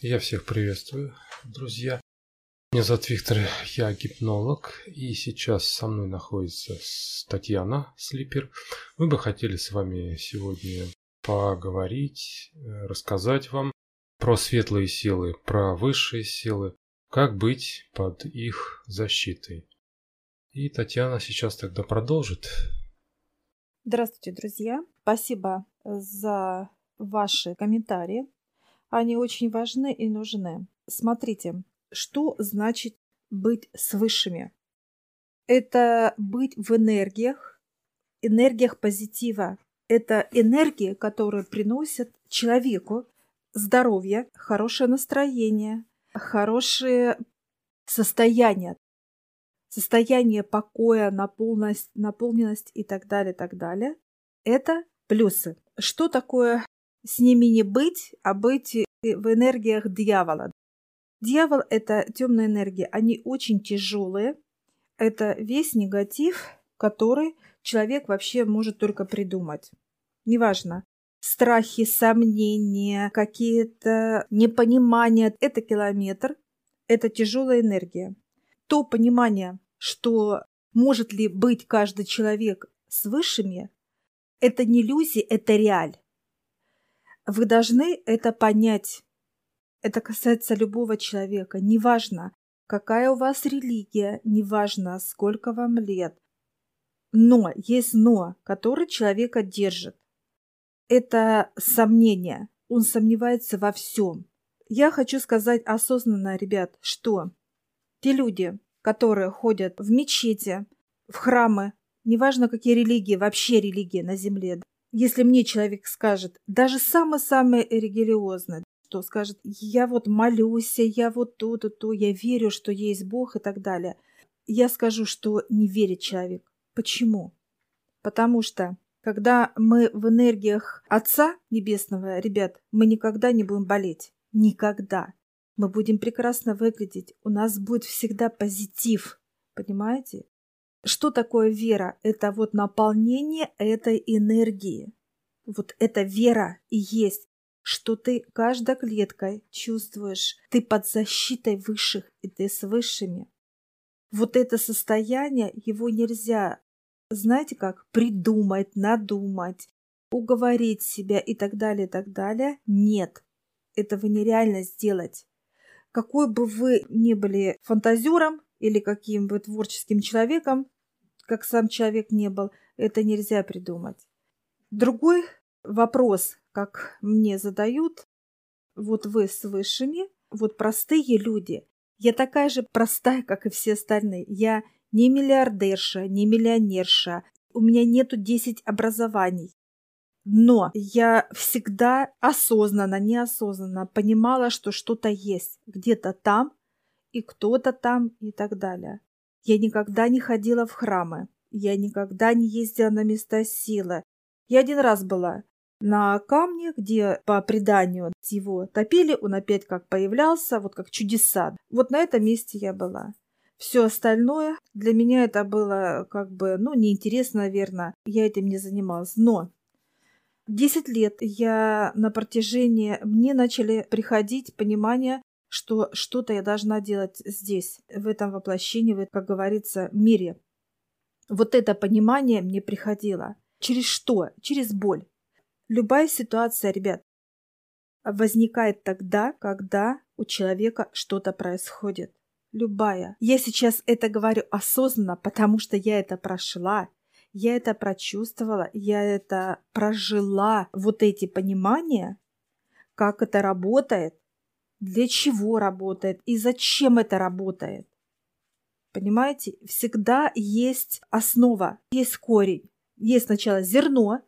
Я всех приветствую, друзья. Меня зовут Виктор, я гипнолог, и сейчас со мной находится Татьяна Слипер. Мы бы хотели с вами сегодня поговорить, э, рассказать вам про светлые силы, про высшие силы, как быть под их защитой. И Татьяна сейчас тогда продолжит. Здравствуйте, друзья. Спасибо за ваши комментарии. Они очень важны и нужны. Смотрите, что значит быть с высшими? Это быть в энергиях, энергиях позитива. Это энергии, которые приносят человеку здоровье, хорошее настроение, хорошее состояние, состояние покоя, наполненность, наполненность и так далее, так далее. Это плюсы. Что такое с ними не быть, а быть в энергиях дьявола. Дьявол – это темная энергия. Они очень тяжелые. Это весь негатив, который человек вообще может только придумать. Неважно, страхи, сомнения, какие-то непонимания – это километр, это тяжелая энергия. То понимание, что может ли быть каждый человек с высшими, это не иллюзия, это реаль. Вы должны это понять. Это касается любого человека. Неважно, какая у вас религия, неважно, сколько вам лет. Но есть но, которое человека держит. Это сомнение. Он сомневается во всем. Я хочу сказать осознанно, ребят, что те люди, которые ходят в мечети, в храмы, неважно какие религии, вообще религии на земле, если мне человек скажет, даже самый-самый религиозный, что скажет, я вот молюсь, я вот то, то, то, я верю, что есть Бог и так далее, я скажу, что не верит человек. Почему? Потому что когда мы в энергиях Отца Небесного, ребят, мы никогда не будем болеть. Никогда. Мы будем прекрасно выглядеть. У нас будет всегда позитив. Понимаете? Что такое вера? Это вот наполнение этой энергии. Вот эта вера и есть, что ты каждой клеткой чувствуешь, ты под защитой высших, и ты с высшими. Вот это состояние, его нельзя, знаете как, придумать, надумать, уговорить себя и так далее, и так далее. Нет, этого нереально сделать. Какой бы вы ни были фантазером, или каким бы творческим человеком, как сам человек не был, это нельзя придумать. Другой вопрос, как мне задают, вот вы с высшими, вот простые люди. Я такая же простая, как и все остальные. Я не миллиардерша, не миллионерша. У меня нету 10 образований. Но я всегда осознанно, неосознанно понимала, что что-то есть где-то там, и кто-то там и так далее. Я никогда не ходила в храмы. Я никогда не ездила на места силы. Я один раз была на камне, где по преданию его топили, он опять как появлялся, вот как чудеса. Вот на этом месте я была. Все остальное для меня это было как бы, ну, неинтересно, наверное. Я этим не занималась. Но 10 лет я на протяжении... Мне начали приходить понимание, что что-то я должна делать здесь, в этом воплощении, в, как говорится, мире. Вот это понимание мне приходило. Через что? Через боль. Любая ситуация, ребят, возникает тогда, когда у человека что-то происходит. Любая. Я сейчас это говорю осознанно, потому что я это прошла, я это прочувствовала, я это прожила. Вот эти понимания, как это работает, для чего работает и зачем это работает. Понимаете, всегда есть основа, есть корень. Есть сначала зерно,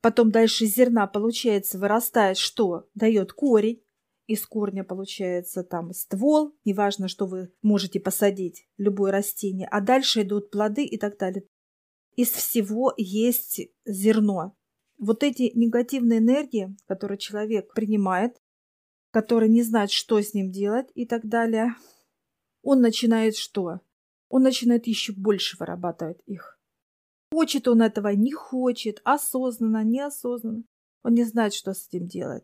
потом дальше зерна получается вырастает что? Дает корень. Из корня получается там ствол, неважно, что вы можете посадить, любое растение, а дальше идут плоды и так далее. Из всего есть зерно. Вот эти негативные энергии, которые человек принимает, который не знает, что с ним делать и так далее, он начинает что? Он начинает еще больше вырабатывать их. Хочет он этого, не хочет, осознанно, неосознанно. Он не знает, что с этим делать.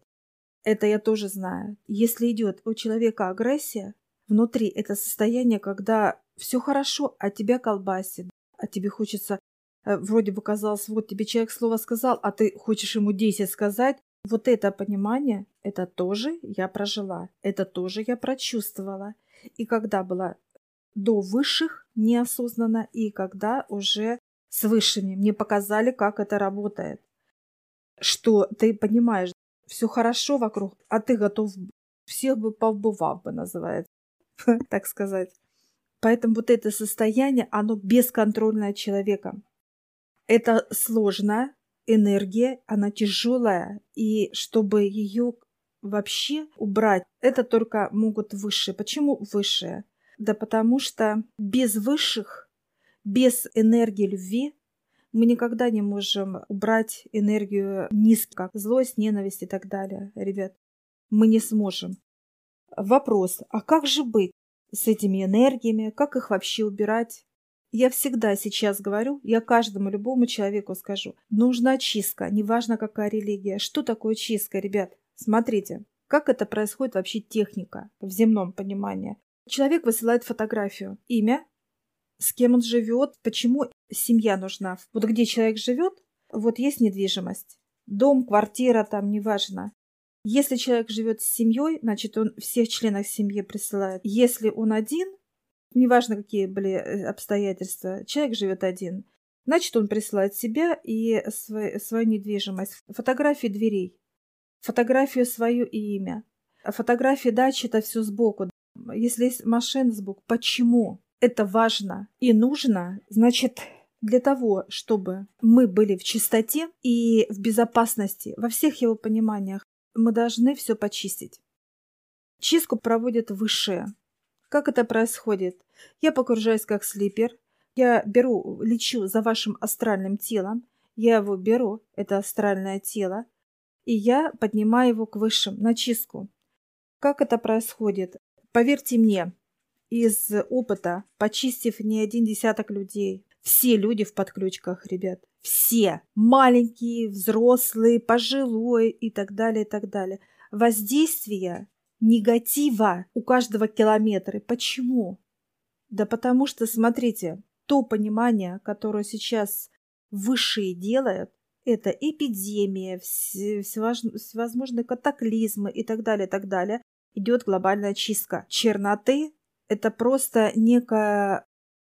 Это я тоже знаю. Если идет у человека агрессия, внутри это состояние, когда все хорошо, а тебя колбасит, а тебе хочется, э, вроде бы казалось, вот тебе человек слово сказал, а ты хочешь ему 10 сказать. Вот это понимание, это тоже я прожила, это тоже я прочувствовала. И когда была до высших неосознанно, и когда уже с высшими мне показали, как это работает. Что ты понимаешь, все хорошо вокруг, а ты готов всех бы повбывав бы, называется, так сказать. Поэтому вот это состояние, оно бесконтрольное человеком. Это сложная энергия, она тяжелая, и чтобы ее вообще убрать, это только могут высшие. Почему высшие? Да потому что без высших, без энергии любви мы никогда не можем убрать энергию низких, злость, ненависть и так далее, ребят. Мы не сможем. Вопрос, а как же быть с этими энергиями, как их вообще убирать? Я всегда сейчас говорю, я каждому любому человеку скажу, нужна чистка, неважно какая религия. Что такое чистка, ребят? Смотрите, как это происходит вообще техника в земном понимании. Человек высылает фотографию, имя, с кем он живет, почему семья нужна. Вот где человек живет, вот есть недвижимость. Дом, квартира, там, неважно. Если человек живет с семьей, значит, он всех членов семьи присылает. Если он один, неважно, какие были э, обстоятельства, человек живет один, значит, он присылает себя и свой, свою недвижимость. Фотографии дверей, фотографию свою и имя. Фотографии дачи – это все сбоку. Если есть машина сбоку, почему? это важно и нужно, значит, для того, чтобы мы были в чистоте и в безопасности во всех его пониманиях, мы должны все почистить. Чистку проводят высшие. Как это происходит? Я погружаюсь как слипер, я беру, лечу за вашим астральным телом, я его беру, это астральное тело, и я поднимаю его к высшим, на чистку. Как это происходит? Поверьте мне, из опыта, почистив не один десяток людей. Все люди в подключках, ребят. Все. Маленькие, взрослые, пожилые и так далее, и так далее. Воздействие негатива у каждого километра. Почему? Да потому что, смотрите, то понимание, которое сейчас высшие делают, это эпидемия, всевозможные катаклизмы и так далее, и так далее. Идет глобальная чистка черноты, это просто некая,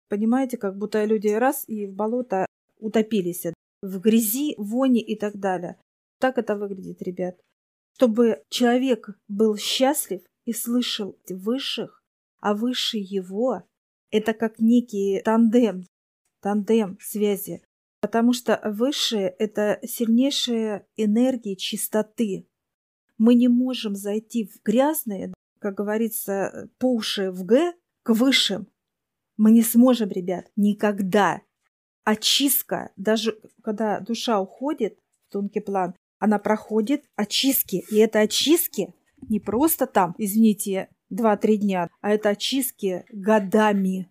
понимаете, как будто люди раз и в болото утопились в грязи, вони и так далее. Так это выглядит, ребят. Чтобы человек был счастлив и слышал высших, а выше его – это как некий тандем, тандем связи. Потому что высшие – это сильнейшие энергии чистоты. Мы не можем зайти в грязные, как говорится, по уши в Г к высшим. Мы не сможем, ребят, никогда. Очистка, даже когда душа уходит в тонкий план, она проходит очистки. И это очистки не просто там, извините, 2-3 дня, а это очистки годами.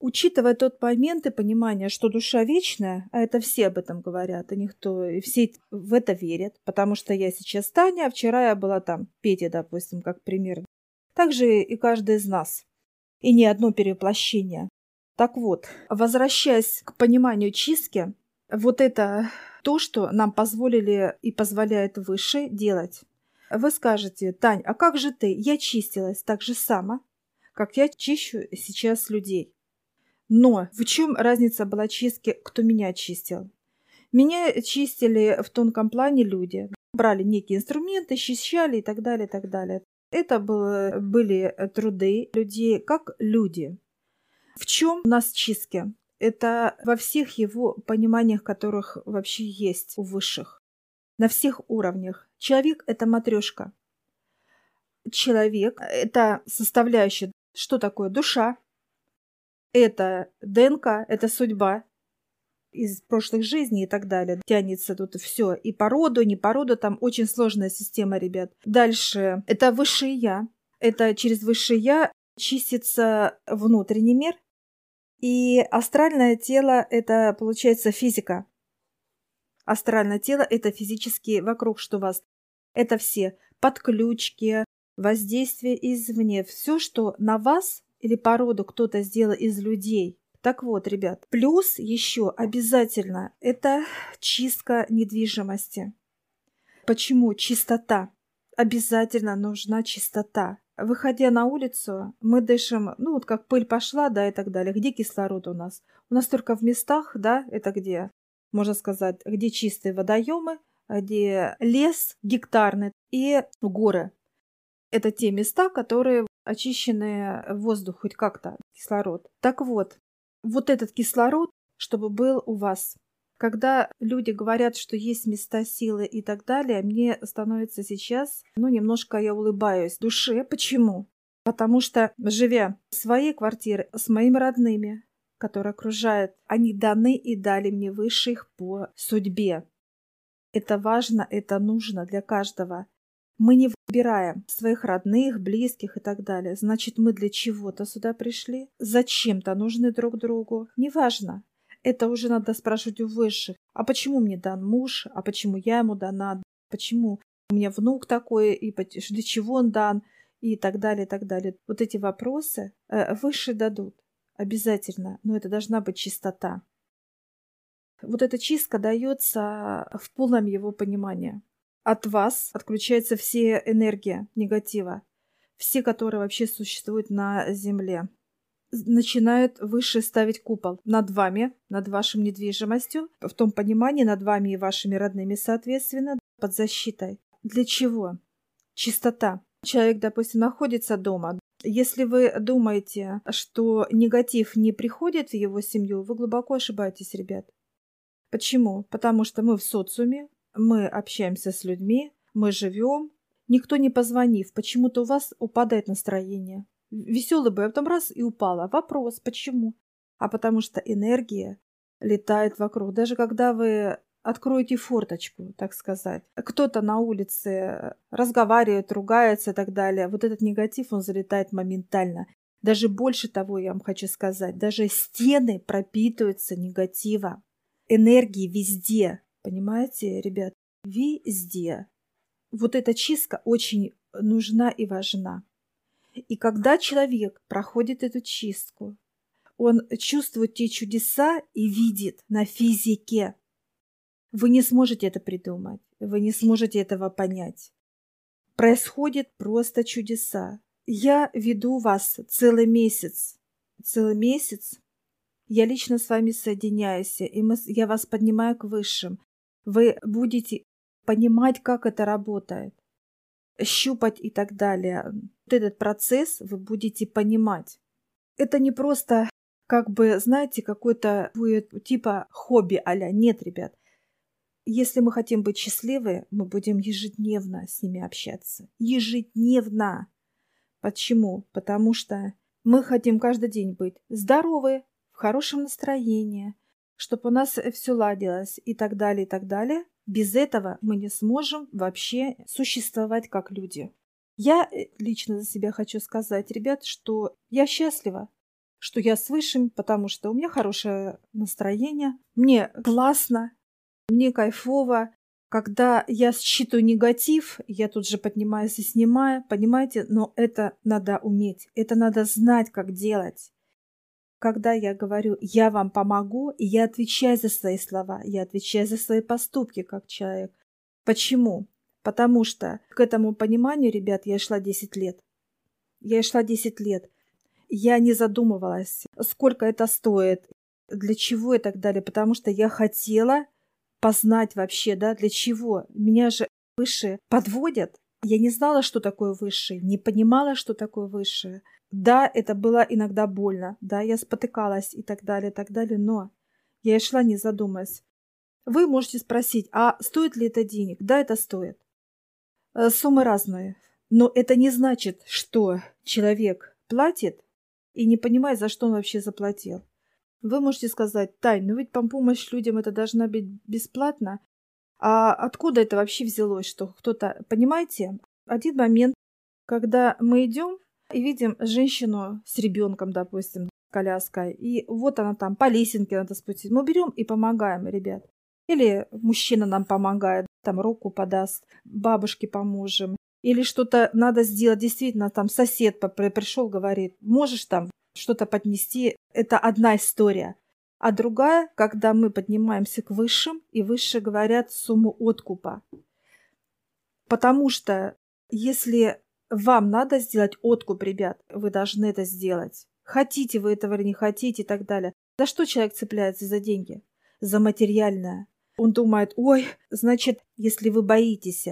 Учитывая тот момент и понимание, что душа вечная, а это все об этом говорят, и никто, и все в это верят, потому что я сейчас Таня, а вчера я была там, Петя, допустим, как пример. Так же и каждый из нас. И не одно перевоплощение. Так вот, возвращаясь к пониманию чистки, вот это то, что нам позволили и позволяет выше делать. Вы скажете, Тань, а как же ты? Я чистилась так же само, как я чищу сейчас людей. Но в чем разница была чистки, кто меня чистил? Меня чистили в тонком плане люди. Брали некие инструменты, счищали и так далее, и так далее. Это было, были труды людей как люди. В чем у нас чистки? Это во всех его пониманиях, которых вообще есть у высших. На всех уровнях. Человек – это матрешка. Человек – это составляющая. Что такое душа? это ДНК, это судьба из прошлых жизней и так далее. Тянется тут все. И по роду, не по роду, там очень сложная система, ребят. Дальше. Это высшее я. Это через высшее я чистится внутренний мир. И астральное тело – это, получается, физика. Астральное тело – это физически вокруг, что вас Это все подключки, воздействие извне, все, что на вас или породу кто-то сделал из людей. Так вот, ребят, плюс еще обязательно это чистка недвижимости. Почему чистота? Обязательно нужна чистота. Выходя на улицу, мы дышим, ну вот как пыль пошла, да, и так далее. Где кислород у нас? У нас только в местах, да, это где, можно сказать, где чистые водоемы, где лес гектарный и горы. Это те места, которые очищенные воздух хоть как-то, кислород. Так вот, вот этот кислород, чтобы был у вас. Когда люди говорят, что есть места силы и так далее, мне становится сейчас, ну, немножко я улыбаюсь душе. Почему? Потому что, живя в своей квартире с моими родными, которые окружают, они даны и дали мне высших по судьбе. Это важно, это нужно для каждого. Мы не выбираем своих родных, близких и так далее. Значит, мы для чего-то сюда пришли, зачем-то нужны друг другу. Неважно. Это уже надо спрашивать у высших. А почему мне дан муж? А почему я ему дана? Почему у меня внук такой? И для чего он дан? И так далее, и так далее. Вот эти вопросы э, высшие дадут. Обязательно. Но это должна быть чистота. Вот эта чистка дается в полном его понимании. От вас отключается все энергия негатива, все, которые вообще существуют на Земле. Начинают выше ставить купол над вами, над вашим недвижимостью, в том понимании над вами и вашими родными, соответственно, под защитой. Для чего? Чистота. Человек, допустим, находится дома. Если вы думаете, что негатив не приходит в его семью, вы глубоко ошибаетесь, ребят. Почему? Потому что мы в социуме, мы общаемся с людьми, мы живем. Никто не позвонив, почему-то у вас упадает настроение. Веселый бы, а потом раз и упала. Вопрос, почему? А потому что энергия летает вокруг. Даже когда вы откроете форточку, так сказать. Кто-то на улице разговаривает, ругается и так далее. Вот этот негатив, он залетает моментально. Даже больше того, я вам хочу сказать, даже стены пропитываются негативом. Энергии везде. Понимаете, ребят? Везде. Вот эта чистка очень нужна и важна. И когда человек проходит эту чистку, он чувствует те чудеса и видит на физике. Вы не сможете это придумать, вы не сможете этого понять. Происходит просто чудеса. Я веду вас целый месяц. Целый месяц я лично с вами соединяюсь, и мы, я вас поднимаю к высшим. Вы будете понимать, как это работает, щупать и так далее. Вот этот процесс вы будете понимать. Это не просто, как бы, знаете, какой-то типа хобби а Нет, ребят. Если мы хотим быть счастливы, мы будем ежедневно с ними общаться. Ежедневно. Почему? Потому что мы хотим каждый день быть здоровы, в хорошем настроении, чтобы у нас все ладилось и так далее, и так далее. Без этого мы не сможем вообще существовать как люди. Я э, лично за себя хочу сказать, ребят, что я счастлива, что я с высшим, потому что у меня хорошее настроение, мне классно, мне кайфово. Когда я считаю негатив, я тут же поднимаюсь и снимаю, понимаете? Но это надо уметь, это надо знать, как делать когда я говорю «я вам помогу», и я отвечаю за свои слова, я отвечаю за свои поступки как человек. Почему? Потому что к этому пониманию, ребят, я шла 10 лет. Я шла 10 лет. Я не задумывалась, сколько это стоит, для чего и так далее, потому что я хотела познать вообще, да, для чего. Меня же высшие подводят. Я не знала, что такое высшее, не понимала, что такое высшее. Да, это было иногда больно, да, я спотыкалась и так далее, и так далее, но я и шла, не задумываясь. Вы можете спросить, а стоит ли это денег? Да, это стоит. Э, суммы разные. Но это не значит, что человек платит и не понимает, за что он вообще заплатил. Вы можете сказать, Тань, ну ведь помощь людям это должна быть бесплатно. А откуда это вообще взялось, что кто-то... Понимаете, один момент, когда мы идем и видим женщину с ребенком, допустим, коляской, и вот она там по лесенке надо спустить. Мы берем и помогаем, ребят. Или мужчина нам помогает, там руку подаст, бабушке поможем. Или что-то надо сделать, действительно, там сосед пришел, говорит, можешь там что-то поднести. Это одна история. А другая, когда мы поднимаемся к высшим, и высшие говорят сумму откупа. Потому что если вам надо сделать откуп, ребят, вы должны это сделать. Хотите вы этого или не хотите и так далее. За что человек цепляется за деньги? За материальное. Он думает, ой, значит, если вы боитесь,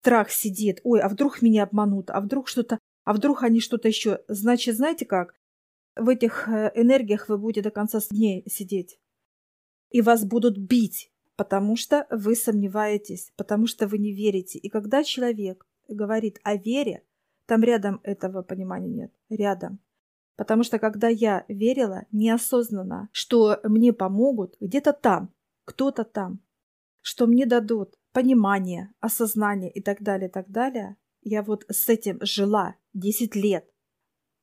страх сидит, ой, а вдруг меня обманут, а вдруг что-то, а вдруг они что-то еще. Значит, знаете как? В этих э, энергиях вы будете до конца дней сидеть. И вас будут бить, потому что вы сомневаетесь, потому что вы не верите. И когда человек говорит о вере, там рядом этого понимания нет. Рядом. Потому что когда я верила неосознанно, что мне помогут где-то там, кто-то там, что мне дадут понимание, осознание и так далее, и так далее, я вот с этим жила 10 лет.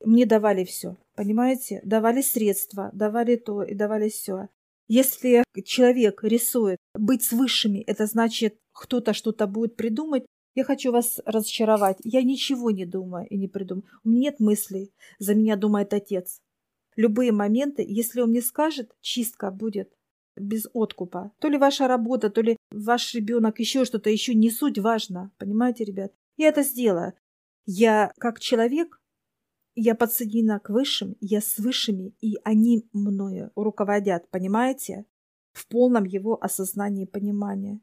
Мне давали все, понимаете? Давали средства, давали то и давали все. Если человек рисует быть с высшими, это значит, кто-то что-то будет придумать. Я хочу вас разочаровать. Я ничего не думаю и не придумаю. У меня нет мыслей. За меня думает отец. Любые моменты, если он мне скажет, чистка будет без откупа. То ли ваша работа, то ли ваш ребенок, еще что-то, еще не суть важно. Понимаете, ребят? Я это сделаю. Я, как человек, я подсоединена к высшим, я с высшими, и они мною руководят, понимаете? В полном его осознании и понимании.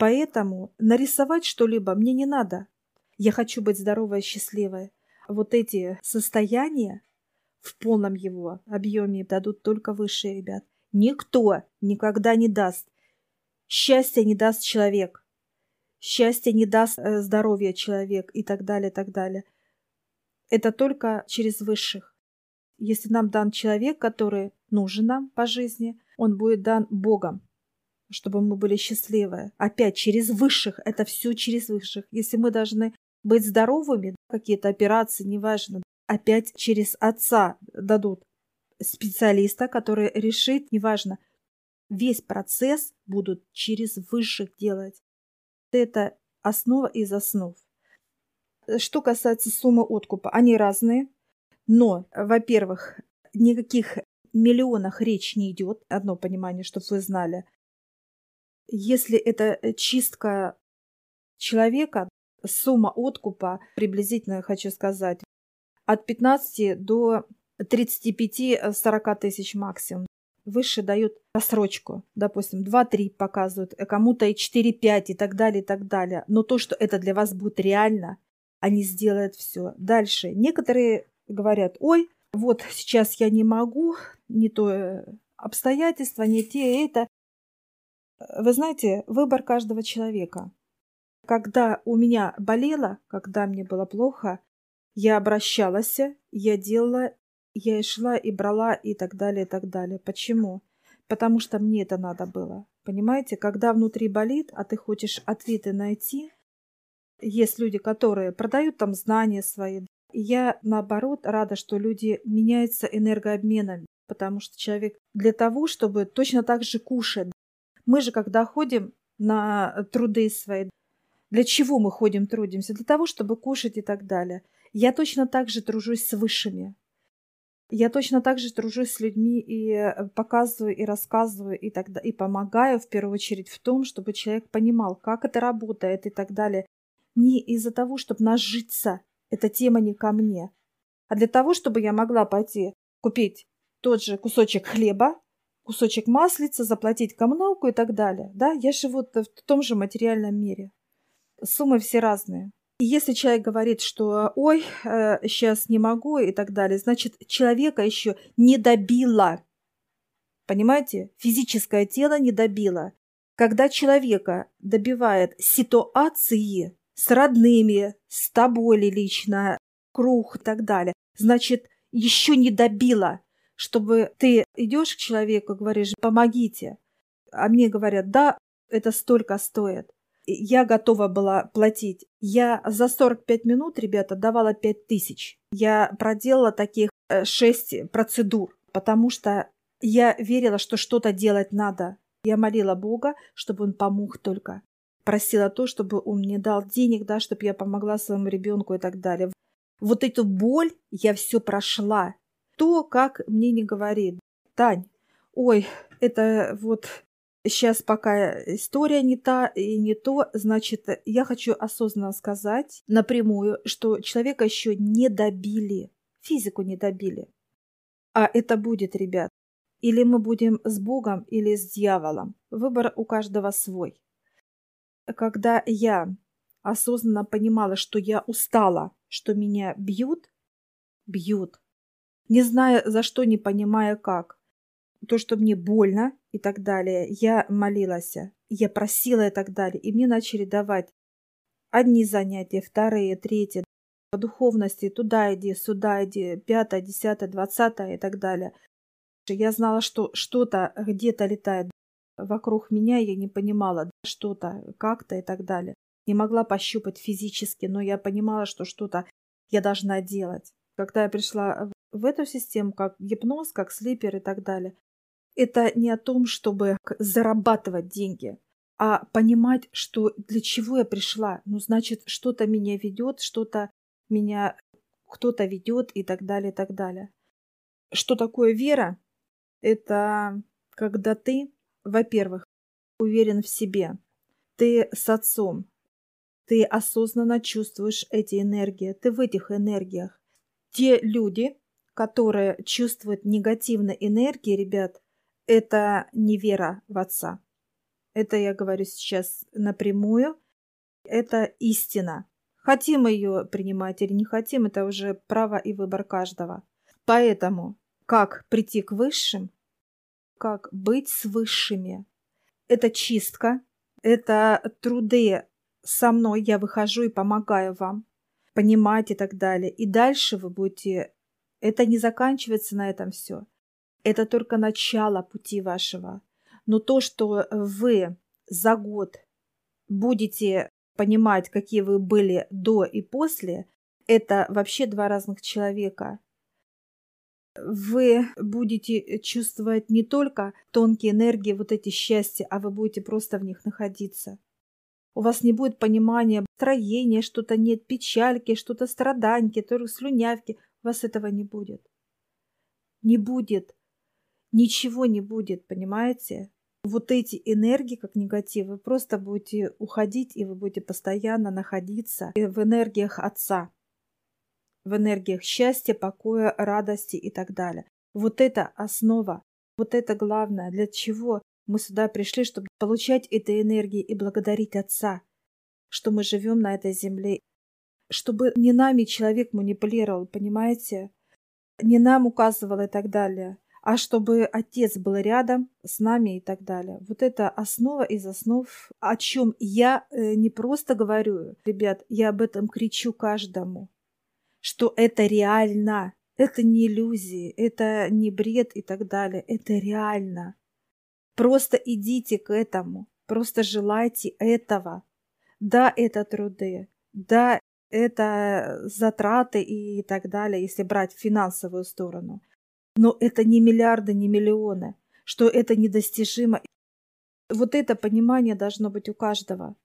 Поэтому нарисовать что-либо мне не надо. Я хочу быть здоровой и счастливой. Вот эти состояния в полном его объеме дадут только высшие ребят. Никто никогда не даст. Счастье не даст человек. Счастье не даст э, здоровье человек и так далее, так далее. Это только через высших. Если нам дан человек, который нужен нам по жизни, он будет дан Богом, чтобы мы были счастливы. Опять через высших. Это все через высших. Если мы должны быть здоровыми, какие-то операции, неважно, опять через Отца дадут специалиста, который решит, неважно, весь процесс будут через высших делать. Это основа из основ. Что касается суммы откупа, они разные, но, во-первых, никаких миллионах речь не идет, одно понимание, чтобы вы знали. Если это чистка человека, сумма откупа, приблизительно, хочу сказать, от 15 до 35-40 тысяч максимум. Выше дают рассрочку, допустим, 2-3 показывают, э, кому-то и 4-5 и так далее, и так далее. Но то, что это для вас будет реально, они сделают все. Дальше. Некоторые говорят, ой, вот сейчас я не могу, не то э, обстоятельства, не те, это. Вы знаете, выбор каждого человека. Когда у меня болело, когда мне было плохо, я обращалась, я делала я и шла, и брала, и так далее, и так далее. Почему? Потому что мне это надо было. Понимаете, когда внутри болит, а ты хочешь ответы найти, есть люди, которые продают там знания свои. Я, наоборот, рада, что люди меняются энергообменами, потому что человек для того, чтобы точно так же кушать. Мы же, когда ходим на труды свои, для чего мы ходим, трудимся? Для того, чтобы кушать и так далее. Я точно так же тружусь с высшими. Я точно так же дружусь с людьми и э, показываю, и рассказываю, и, тогда, и помогаю в первую очередь в том, чтобы человек понимал, как это работает и так далее. Не из-за того, чтобы нажиться, эта тема не ко мне, а для того, чтобы я могла пойти купить тот же кусочек хлеба, кусочек маслица, заплатить коммуналку и так далее. Да, я живу в том же материальном мире. Суммы все разные. И если человек говорит, что ой, сейчас э, не могу и так далее, значит, человека еще не добило. Понимаете? Физическое тело не добило. Когда человека добивает ситуации с родными, с тобой лично, круг и так далее, значит, еще не добило, чтобы ты идешь к человеку, говоришь, помогите. А мне говорят, да, это столько стоит я готова была платить. Я за 45 минут, ребята, давала 5 тысяч. Я проделала таких 6 э, процедур, потому что я верила, что что-то делать надо. Я молила Бога, чтобы он помог только. Просила то, чтобы он мне дал денег, да, чтобы я помогла своему ребенку и так далее. Вот эту боль я все прошла. То, как мне не говорит. Тань, ой, это вот сейчас пока история не та и не то, значит, я хочу осознанно сказать напрямую, что человека еще не добили, физику не добили. А это будет, ребят. Или мы будем с Богом, или с дьяволом. Выбор у каждого свой. Когда я осознанно понимала, что я устала, что меня бьют, бьют, не зная за что, не понимая как, то, что мне больно и так далее, я молилась, я просила и так далее, и мне начали давать одни занятия, вторые, третьи, по духовности, туда иди, сюда иди, пятое, десятое, двадцатое и так далее. Я знала, что что-то где-то летает вокруг меня, я не понимала что-то, как-то и так далее. Не могла пощупать физически, но я понимала, что что-то я должна делать. Когда я пришла в эту систему, как гипноз, как слипер и так далее, это не о том, чтобы зарабатывать деньги, а понимать, что для чего я пришла. Ну, значит, что-то меня ведет, что-то меня кто-то ведет и так далее, и так далее. Что такое вера? Это когда ты, во-первых, уверен в себе, ты с отцом, ты осознанно чувствуешь эти энергии, ты в этих энергиях. Те люди, которые чувствуют негативные энергии, ребят, это не вера в отца. Это я говорю сейчас напрямую. Это истина. Хотим ее принимать или не хотим, это уже право и выбор каждого. Поэтому как прийти к высшим, как быть с высшими. Это чистка, это труды со мной, я выхожу и помогаю вам понимать и так далее. И дальше вы будете... Это не заканчивается на этом все. Это только начало пути вашего. Но то, что вы за год будете понимать, какие вы были до и после, это вообще два разных человека вы будете чувствовать не только тонкие энергии, вот эти счастья, а вы будете просто в них находиться. У вас не будет понимания строения, что-то нет, печальки, что-то страданьки, то слюнявки. Вас этого не будет. Не будет. Ничего не будет, понимаете? Вот эти энергии, как негатив, вы просто будете уходить, и вы будете постоянно находиться в энергиях Отца в энергиях счастья, покоя, радости и так далее. Вот это основа, вот это главное, для чего мы сюда пришли, чтобы получать этой энергии и благодарить Отца, что мы живем на этой земле, чтобы не нами человек манипулировал, понимаете, не нам указывал и так далее, а чтобы Отец был рядом с нами и так далее. Вот это основа из основ, о чем я э, не просто говорю, ребят, я об этом кричу каждому что это реально, это не иллюзии, это не бред и так далее, это реально. Просто идите к этому, просто желайте этого. Да, это труды, да, это затраты и так далее, если брать финансовую сторону. Но это не миллиарды, не миллионы, что это недостижимо. Вот это понимание должно быть у каждого.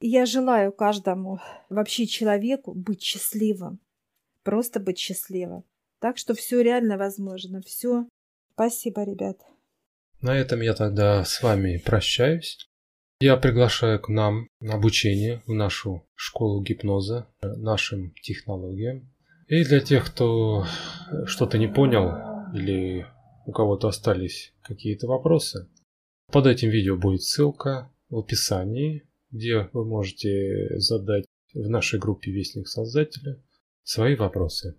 Я желаю каждому, вообще человеку, быть счастливым. Просто быть счастливым. Так что все реально возможно. Все. Спасибо, ребят. На этом я тогда с вами прощаюсь. Я приглашаю к нам на обучение в нашу школу гипноза, нашим технологиям. И для тех, кто что-то не понял или у кого-то остались какие-то вопросы, под этим видео будет ссылка в описании, где вы можете задать в нашей группе Вестник Создателя свои вопросы.